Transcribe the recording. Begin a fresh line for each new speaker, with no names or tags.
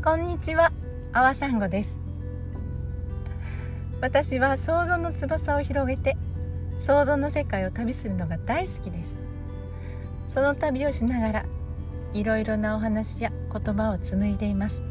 こんにちは、あわさんごです。私は想像の翼を広げて想像の世界を旅するのが大好きです。その旅をしながらいろいろなお話や言葉を紡いでいます。